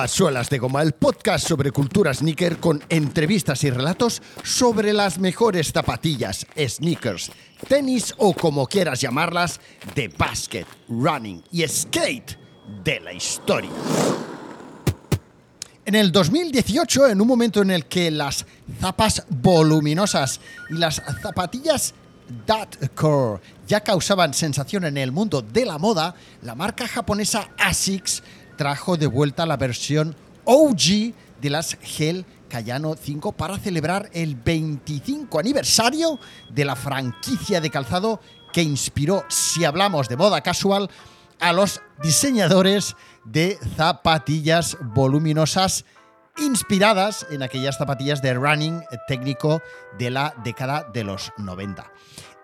A Suelas de Goma, el podcast sobre cultura sneaker con entrevistas y relatos sobre las mejores zapatillas, sneakers, tenis o como quieras llamarlas, de basket, running y skate de la historia. En el 2018, en un momento en el que las zapas voluminosas y las zapatillas Core ya causaban sensación en el mundo de la moda, la marca japonesa ASICS trajo de vuelta la versión OG de las Gel Cayano 5 para celebrar el 25 aniversario de la franquicia de calzado que inspiró, si hablamos de moda casual, a los diseñadores de zapatillas voluminosas inspiradas en aquellas zapatillas de running técnico de la década de los 90.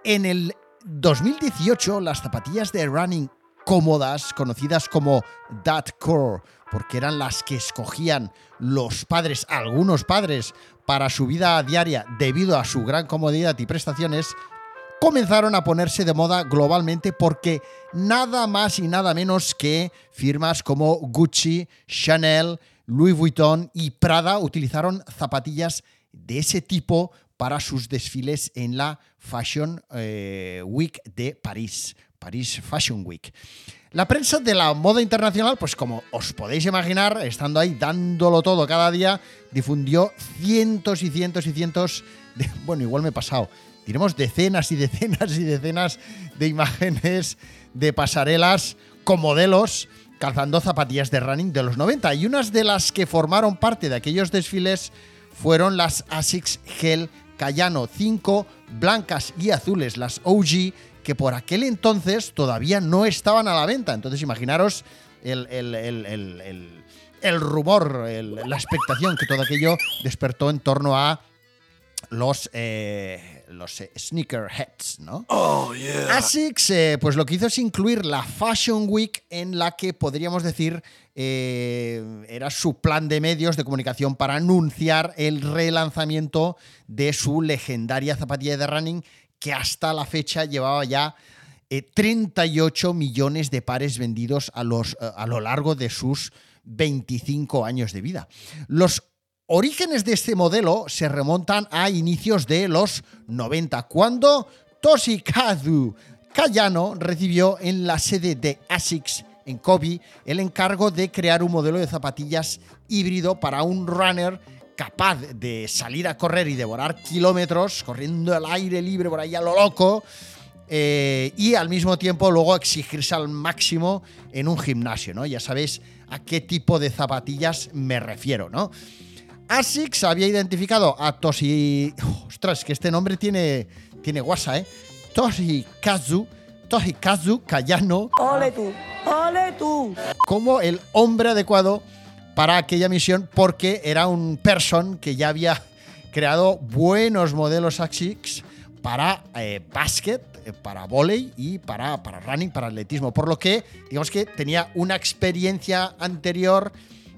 En el 2018, las zapatillas de running cómodas, conocidas como That Core, porque eran las que escogían los padres, algunos padres, para su vida diaria debido a su gran comodidad y prestaciones, comenzaron a ponerse de moda globalmente porque nada más y nada menos que firmas como Gucci, Chanel, Louis Vuitton y Prada utilizaron zapatillas de ese tipo para sus desfiles en la Fashion eh, Week de París, París Fashion Week. La prensa de la moda internacional, pues como os podéis imaginar, estando ahí dándolo todo cada día, difundió cientos y cientos y cientos de, bueno, igual me he pasado, diremos decenas y decenas y decenas de imágenes de pasarelas con modelos calzando zapatillas de running de los 90 y unas de las que formaron parte de aquellos desfiles fueron las ASICS Gel Cayano 5, blancas y azules, las OG, que por aquel entonces todavía no estaban a la venta. Entonces imaginaros el, rumor, la expectación que todo aquello despertó en torno a los, eh, los eh, sneakerheads, ¿no? Oh, yeah. ASICS, eh, pues lo que hizo es incluir la Fashion Week en la que podríamos decir era su plan de medios de comunicación para anunciar el relanzamiento de su legendaria zapatilla de running que hasta la fecha llevaba ya 38 millones de pares vendidos a, los, a lo largo de sus 25 años de vida. Los orígenes de este modelo se remontan a inicios de los 90, cuando Toshikazu Kayano recibió en la sede de ASICS en Kobe el encargo de crear un modelo de zapatillas híbrido para un runner capaz de salir a correr y devorar kilómetros, corriendo al aire libre por ahí a lo loco, eh, y al mismo tiempo luego exigirse al máximo en un gimnasio, ¿no? Ya sabéis a qué tipo de zapatillas me refiero, ¿no? ASICS había identificado a Toshi... Ostras, que este nombre tiene, tiene guasa, ¿eh? Toshikazu, Toshikazu Kayano. ¡Ole tú! ¡Ole tú! Como el hombre adecuado para aquella misión porque era un person que ya había creado buenos modelos ASICS para eh, básquet, eh, para volei y para, para running, para atletismo. Por lo que, digamos que tenía una experiencia anterior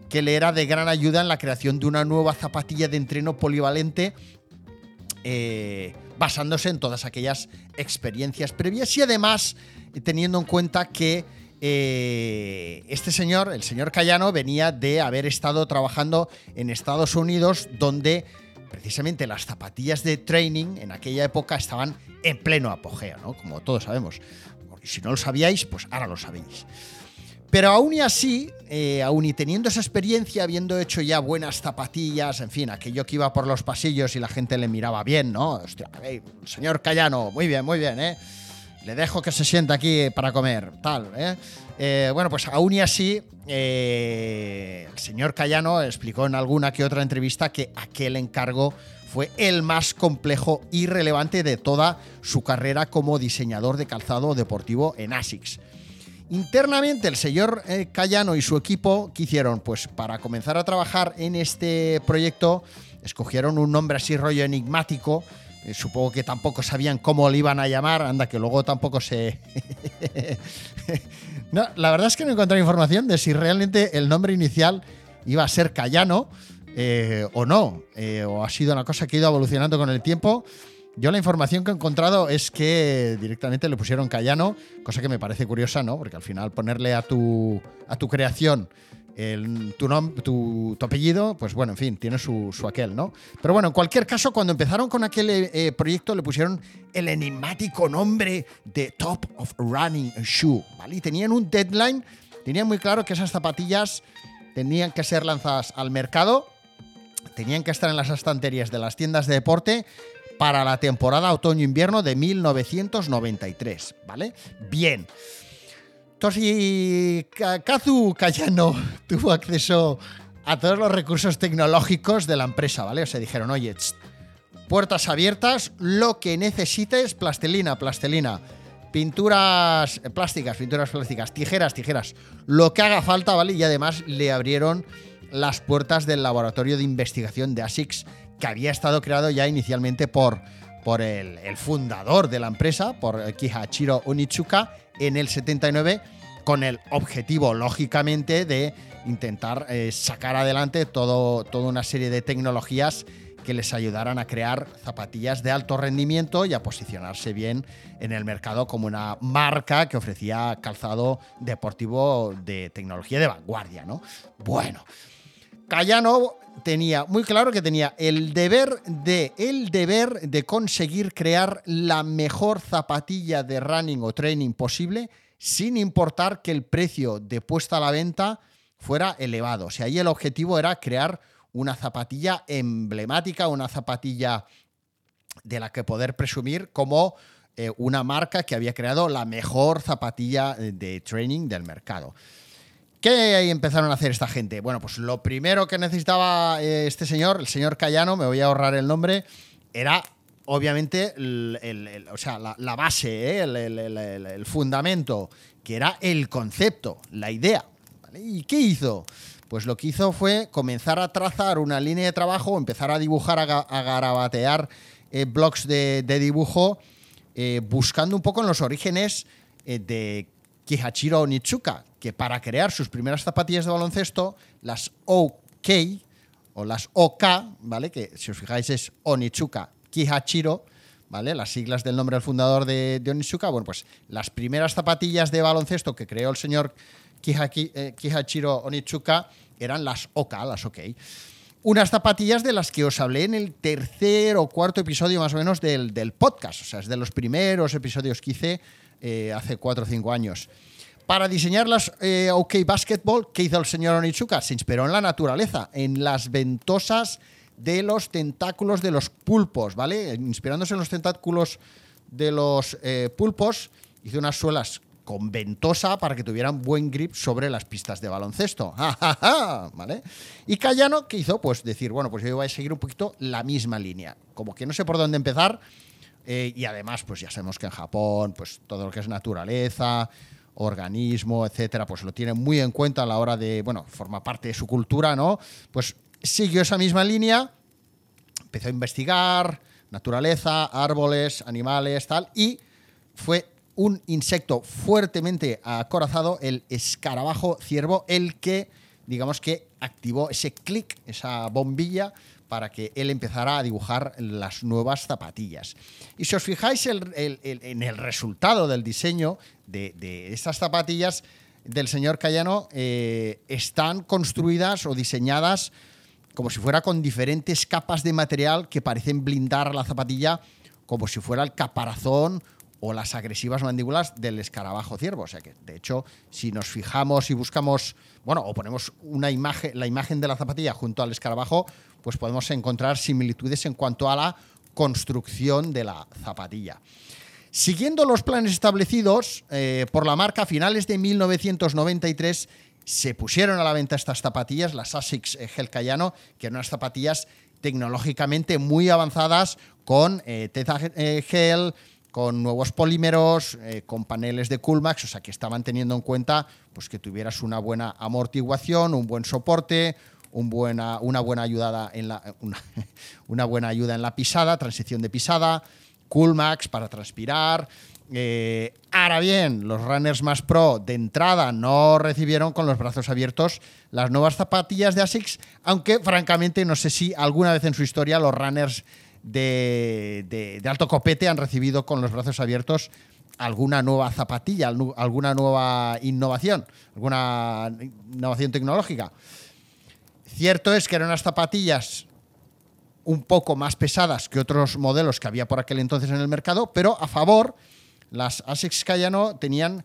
que le era de gran ayuda en la creación de una nueva zapatilla de entreno polivalente eh, basándose en todas aquellas experiencias previas y además teniendo en cuenta que eh, este señor, el señor Cayano, venía de haber estado trabajando en Estados Unidos donde precisamente las zapatillas de training en aquella época estaban en pleno apogeo, ¿no? Como todos sabemos. Si no lo sabíais, pues ahora lo sabéis. Pero aún y así, eh, aún y teniendo esa experiencia, habiendo hecho ya buenas zapatillas, en fin, aquello que iba por los pasillos y la gente le miraba bien, ¿no? Señor Cayano, muy bien, muy bien, ¿eh? Le dejo que se sienta aquí para comer, tal, ¿eh? eh bueno, pues aún y así, el señor Cayano explicó en alguna que otra entrevista que aquel encargo fue el más complejo y relevante de toda su carrera como diseñador de calzado deportivo en ASICS. Internamente, el señor eh, Cayano y su equipo, ¿qué hicieron? Pues para comenzar a trabajar en este proyecto, escogieron un nombre así rollo enigmático. Eh, supongo que tampoco sabían cómo le iban a llamar, anda, que luego tampoco se. no, la verdad es que no encontré información de si realmente el nombre inicial iba a ser Cayano eh, o no, o ha sido una cosa que ha ido evolucionando con el tiempo. Yo la información que he encontrado es que directamente le pusieron Cayano, cosa que me parece curiosa, ¿no? Porque al final ponerle a tu, a tu creación el- tu, tu apellido, pues bueno, en fin, tiene su, su aquel, ¿no? Pero bueno, en cualquier caso, cuando empezaron con aquel eh, eh, proyecto le pusieron el enigmático nombre de Top of Running Shoe, ¿vale? Y tenían un deadline, tenían muy claro que esas zapatillas tenían que ser lanzadas al mercado, tenían que estar en las estanterías de las tiendas de deporte para la temporada otoño-invierno de 1993, ¿vale? Bien. Entonces, y Ka- Kazu Cayano tuvo acceso a todos los recursos tecnológicos de la empresa, ¿vale? O sea, dijeron, oye, puertas abiertas, lo que necesites, plastelina, plastelina, pinturas plásticas, pinturas plásticas, tijeras, tijeras, lo que haga falta, ¿vale? Y además le abrieron las puertas del laboratorio de investigación de ASICS, que había estado creado ya inicialmente por, por el, fundador de la empresa, por Kihachiro Onitsuka, en el 79, con el objetivo, lógicamente, de intentar eh, sacar adelante todo, toda una serie de tecnologías que les ayudaran a crear zapatillas de alto rendimiento y a posicionarse bien en el mercado como una marca que ofrecía calzado deportivo de tecnología de vanguardia, ¿no? Bueno, Cayano tenía muy claro que tenía el deber de el deber de conseguir crear la mejor zapatilla de running o training posible sin importar que el precio de puesta a la venta fuera elevado. O sea, ahí el objetivo era crear una zapatilla emblemática, una zapatilla de la que poder presumir como eh, una marca que había creado la mejor zapatilla eh, de training del mercado. ¿Qué empezaron a hacer esta gente? Bueno, pues lo primero que necesitaba eh, este señor, el señor Cayano, me voy a ahorrar el nombre, era obviamente el- o sea, la, base, ¿eh? el, fundamento, que era el concepto, la idea. ¿Y qué hizo? Pues lo que hizo fue comenzar a trazar una línea de trabajo, empezar a dibujar, a, ga- a garabatear eh, de, dibujo, eh, buscando un poco en los orígenes de Kihachiro Onitsuka, que para crear sus primeras zapatillas de baloncesto, las OK o las OK, ¿vale? Que si os fijáis es Onitsuka Kihachiro, ¿vale? Las siglas del nombre del fundador de, Onitsuka. Bueno, pues las primeras zapatillas de baloncesto que creó el señor eh, Kihachiro Onitsuka eran las OK, las OK. Unas zapatillas de las que os hablé en el tercer o cuarto episodio más o menos del, del podcast. O sea, es de los primeros episodios que hice eh, hace cuatro o cinco años. Para diseñar las eh, OK Basketball, ¿qué hizo el señor Onitsuka? Se inspiró en la naturaleza, en las ventosas de los tentáculos de los pulpos, ¿vale? Inspirándose en los tentáculos de los eh, pulpos, hizo unas suelas con ventosa para que tuvieran buen grip sobre las pistas de baloncesto. ¿Vale? Y Cayano, ¿qué hizo? Pues decir, bueno, pues yo voy a seguir un poquito la misma línea. Como que no sé por dónde empezar, eh, y además, pues ya sabemos que en Japón, pues todo lo que es naturaleza, organismo, etcétera, pues lo tienen muy en cuenta a la hora de, bueno, forma parte de su cultura, ¿no? Pues siguió esa misma línea, empezó a investigar naturaleza, árboles, animales, tal, y fue un insecto fuertemente acorazado, el escarabajo ciervo, el que, digamos que activó ese clic, esa bombilla, para que él empezara a dibujar las nuevas zapatillas. Y si os fijáis en el resultado del diseño de, de estas zapatillas del señor Cayano, eh, están construidas o diseñadas como si fuera con diferentes capas de material que parecen blindar la zapatilla como si fuera el caparazón o las agresivas mandíbulas del escarabajo ciervo. O sea que, de hecho, si nos fijamos y buscamos, bueno, o ponemos una imagen, la imagen de la zapatilla junto al escarabajo, pues podemos encontrar similitudes en cuanto a la construcción de la zapatilla. Siguiendo los planes establecidos eh, por la marca, a finales de 1993 se pusieron a la venta estas zapatillas, las Asics Gel Cayano, que eran unas zapatillas tecnológicamente muy avanzadas con eh, eh, gel, con nuevos polímeros, eh, con paneles de Coolmax, o sea que estaban teniendo en cuenta pues, que tuvieras una buena amortiguación, un buen soporte, una, buena ayudada en la, una, una buena ayuda en la pisada, transición de pisada, Coolmax para transpirar. Eh, ahora bien, los runners más pro de entrada no recibieron con los brazos abiertos las nuevas zapatillas de ASICS, aunque francamente no sé si alguna vez en su historia los runners de, de- alto copete han recibido con los brazos abiertos alguna nueva zapatilla, alguna nueva innovación, alguna innovación tecnológica. Cierto es que eran unas zapatillas un poco más pesadas que otros modelos que había por aquel entonces en el mercado, pero a favor, las ASICS Kayano tenían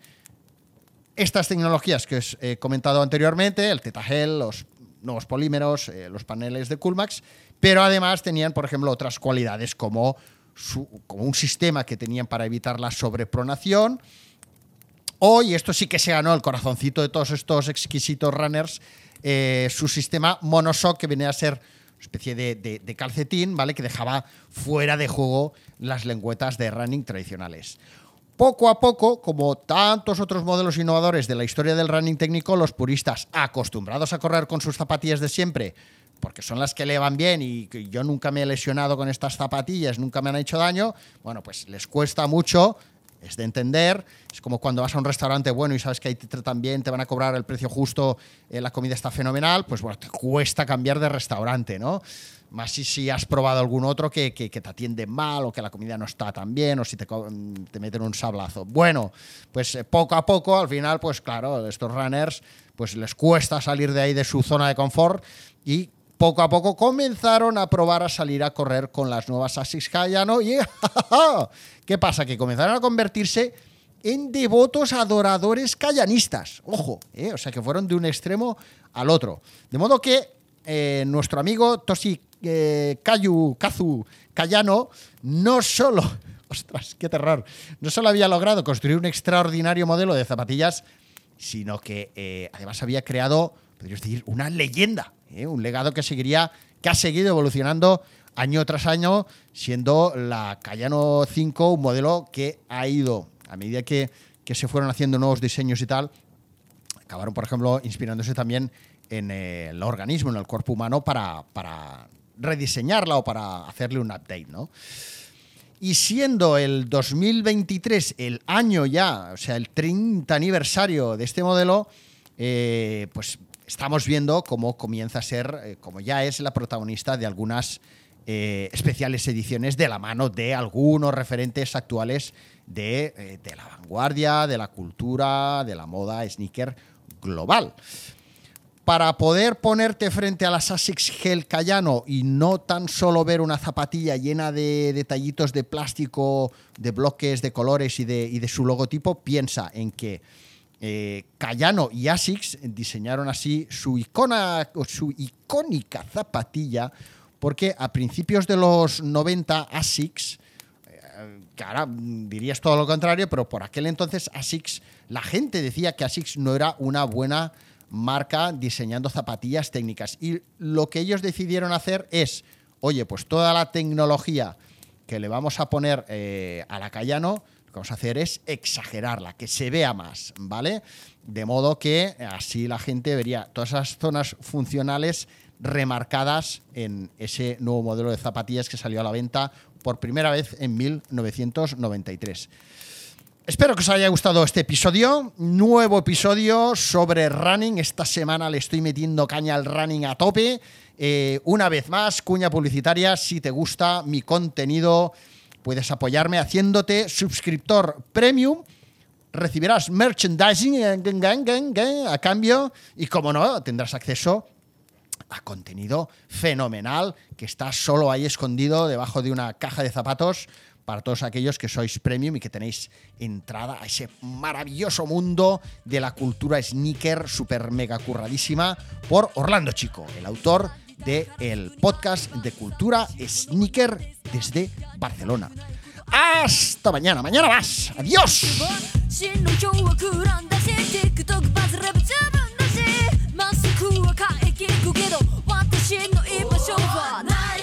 estas tecnologías que os he comentado anteriormente, el Tetagel, los nuevos polímeros, eh, los paneles de Coolmax, pero además tenían, por ejemplo, otras cualidades como, un sistema que tenían para evitar la sobrepronación, o, y esto sí que se ganó el corazoncito de todos estos exquisitos runners, eh, su sistema monoshock que venía a ser una especie de- de calcetín, ¿vale? Que dejaba fuera de juego las lengüetas de running tradicionales. Poco a poco, como tantos otros modelos innovadores de la historia del running técnico, los puristas acostumbrados a correr con sus zapatillas de siempre, porque son las que le van bien y yo nunca me he lesionado con estas zapatillas, nunca me han hecho daño, bueno, pues les cuesta mucho, es de entender, es como cuando vas a un restaurante bueno y sabes que ahí te tratan bien, te van a cobrar el precio justo, eh, la comida está fenomenal, pues bueno, te cuesta cambiar de restaurante, ¿no? Más si, si has probado algún otro que, que- que te atiende mal o que la comida no está tan bien o si te, mm, te meten un sablazo. Bueno, pues eh, poco a poco, al final, pues claro, estos runners, pues les cuesta salir de ahí de su zona de confort y poco a poco comenzaron a probar a salir a correr con las nuevas Asics Kayano y ¿qué pasa? Que comenzaron a convertirse en devotos adoradores callanistas. Ojo, ¿eh? o sea que fueron de un extremo al otro. De modo que eh, nuestro amigo Toshi eh, Kayu, Kazu Kayano no solo, ostras, qué terror, no solo había logrado construir un extraordinario modelo de zapatillas, sino que eh, además había creado, podríamos decir, una leyenda, ¿eh? un legado que seguiría, que ha seguido evolucionando año tras año, siendo la Cayano 5 un modelo que ha ido, a medida que, que se fueron haciendo nuevos diseños y tal, acabaron, por ejemplo, inspirándose también en el organismo, en el cuerpo humano, para, para rediseñarla o para hacerle un update, ¿no? Y siendo el 2023 el año ya, o sea, el 30 aniversario de este modelo, eh, pues estamos viendo cómo comienza a ser, eh, como ya es la protagonista de algunas eh, especiales ediciones de la mano de algunos referentes actuales de, eh, de la vanguardia, de la cultura, de la moda sneaker global. Para poder ponerte frente a las Asics Gel Cayano y no tan solo ver una zapatilla llena de detallitos de plástico, de bloques, de colores y de su logotipo, piensa en que eh, Cayano y Asics diseñaron así su, icona, su icónica zapatilla, porque a principios de los 90 Asics que ahora dirías todo lo contrario, pero por aquel entonces ASICS, la gente decía que ASICS no era una buena marca diseñando zapatillas técnicas. Y lo que ellos decidieron hacer es, oye, pues toda la tecnología que le vamos a poner eh, a la Cayano, que vamos a hacer es exagerarla, que se vea más, ¿vale? De modo que así la gente vería todas esas zonas funcionales remarcadas en ese nuevo modelo de zapatillas que salió a la venta por primera vez en 1993. Espero que os haya gustado este episodio. Nuevo episodio sobre running. Esta semana le estoy metiendo caña al running a tope. Eh, una vez más, cuña publicitaria. Si te gusta mi contenido, puedes apoyarme haciéndote suscriptor premium. Recibirás merchandising a cambio y, como no, tendrás acceso a contenido fenomenal que está solo ahí escondido debajo de una caja de zapatos para todos aquellos que sois premium y que tenéis entrada a ese maravilloso mundo de la cultura sneaker super mega curradísima por Orlando Chico, el autor del el podcast de cultura sneaker desde Barcelona. Hasta mañana, mañana más. Adiós. 真の今日はクランだし TikTok バズれば十分だしマスクは買い聞くけど私の居場所はない 」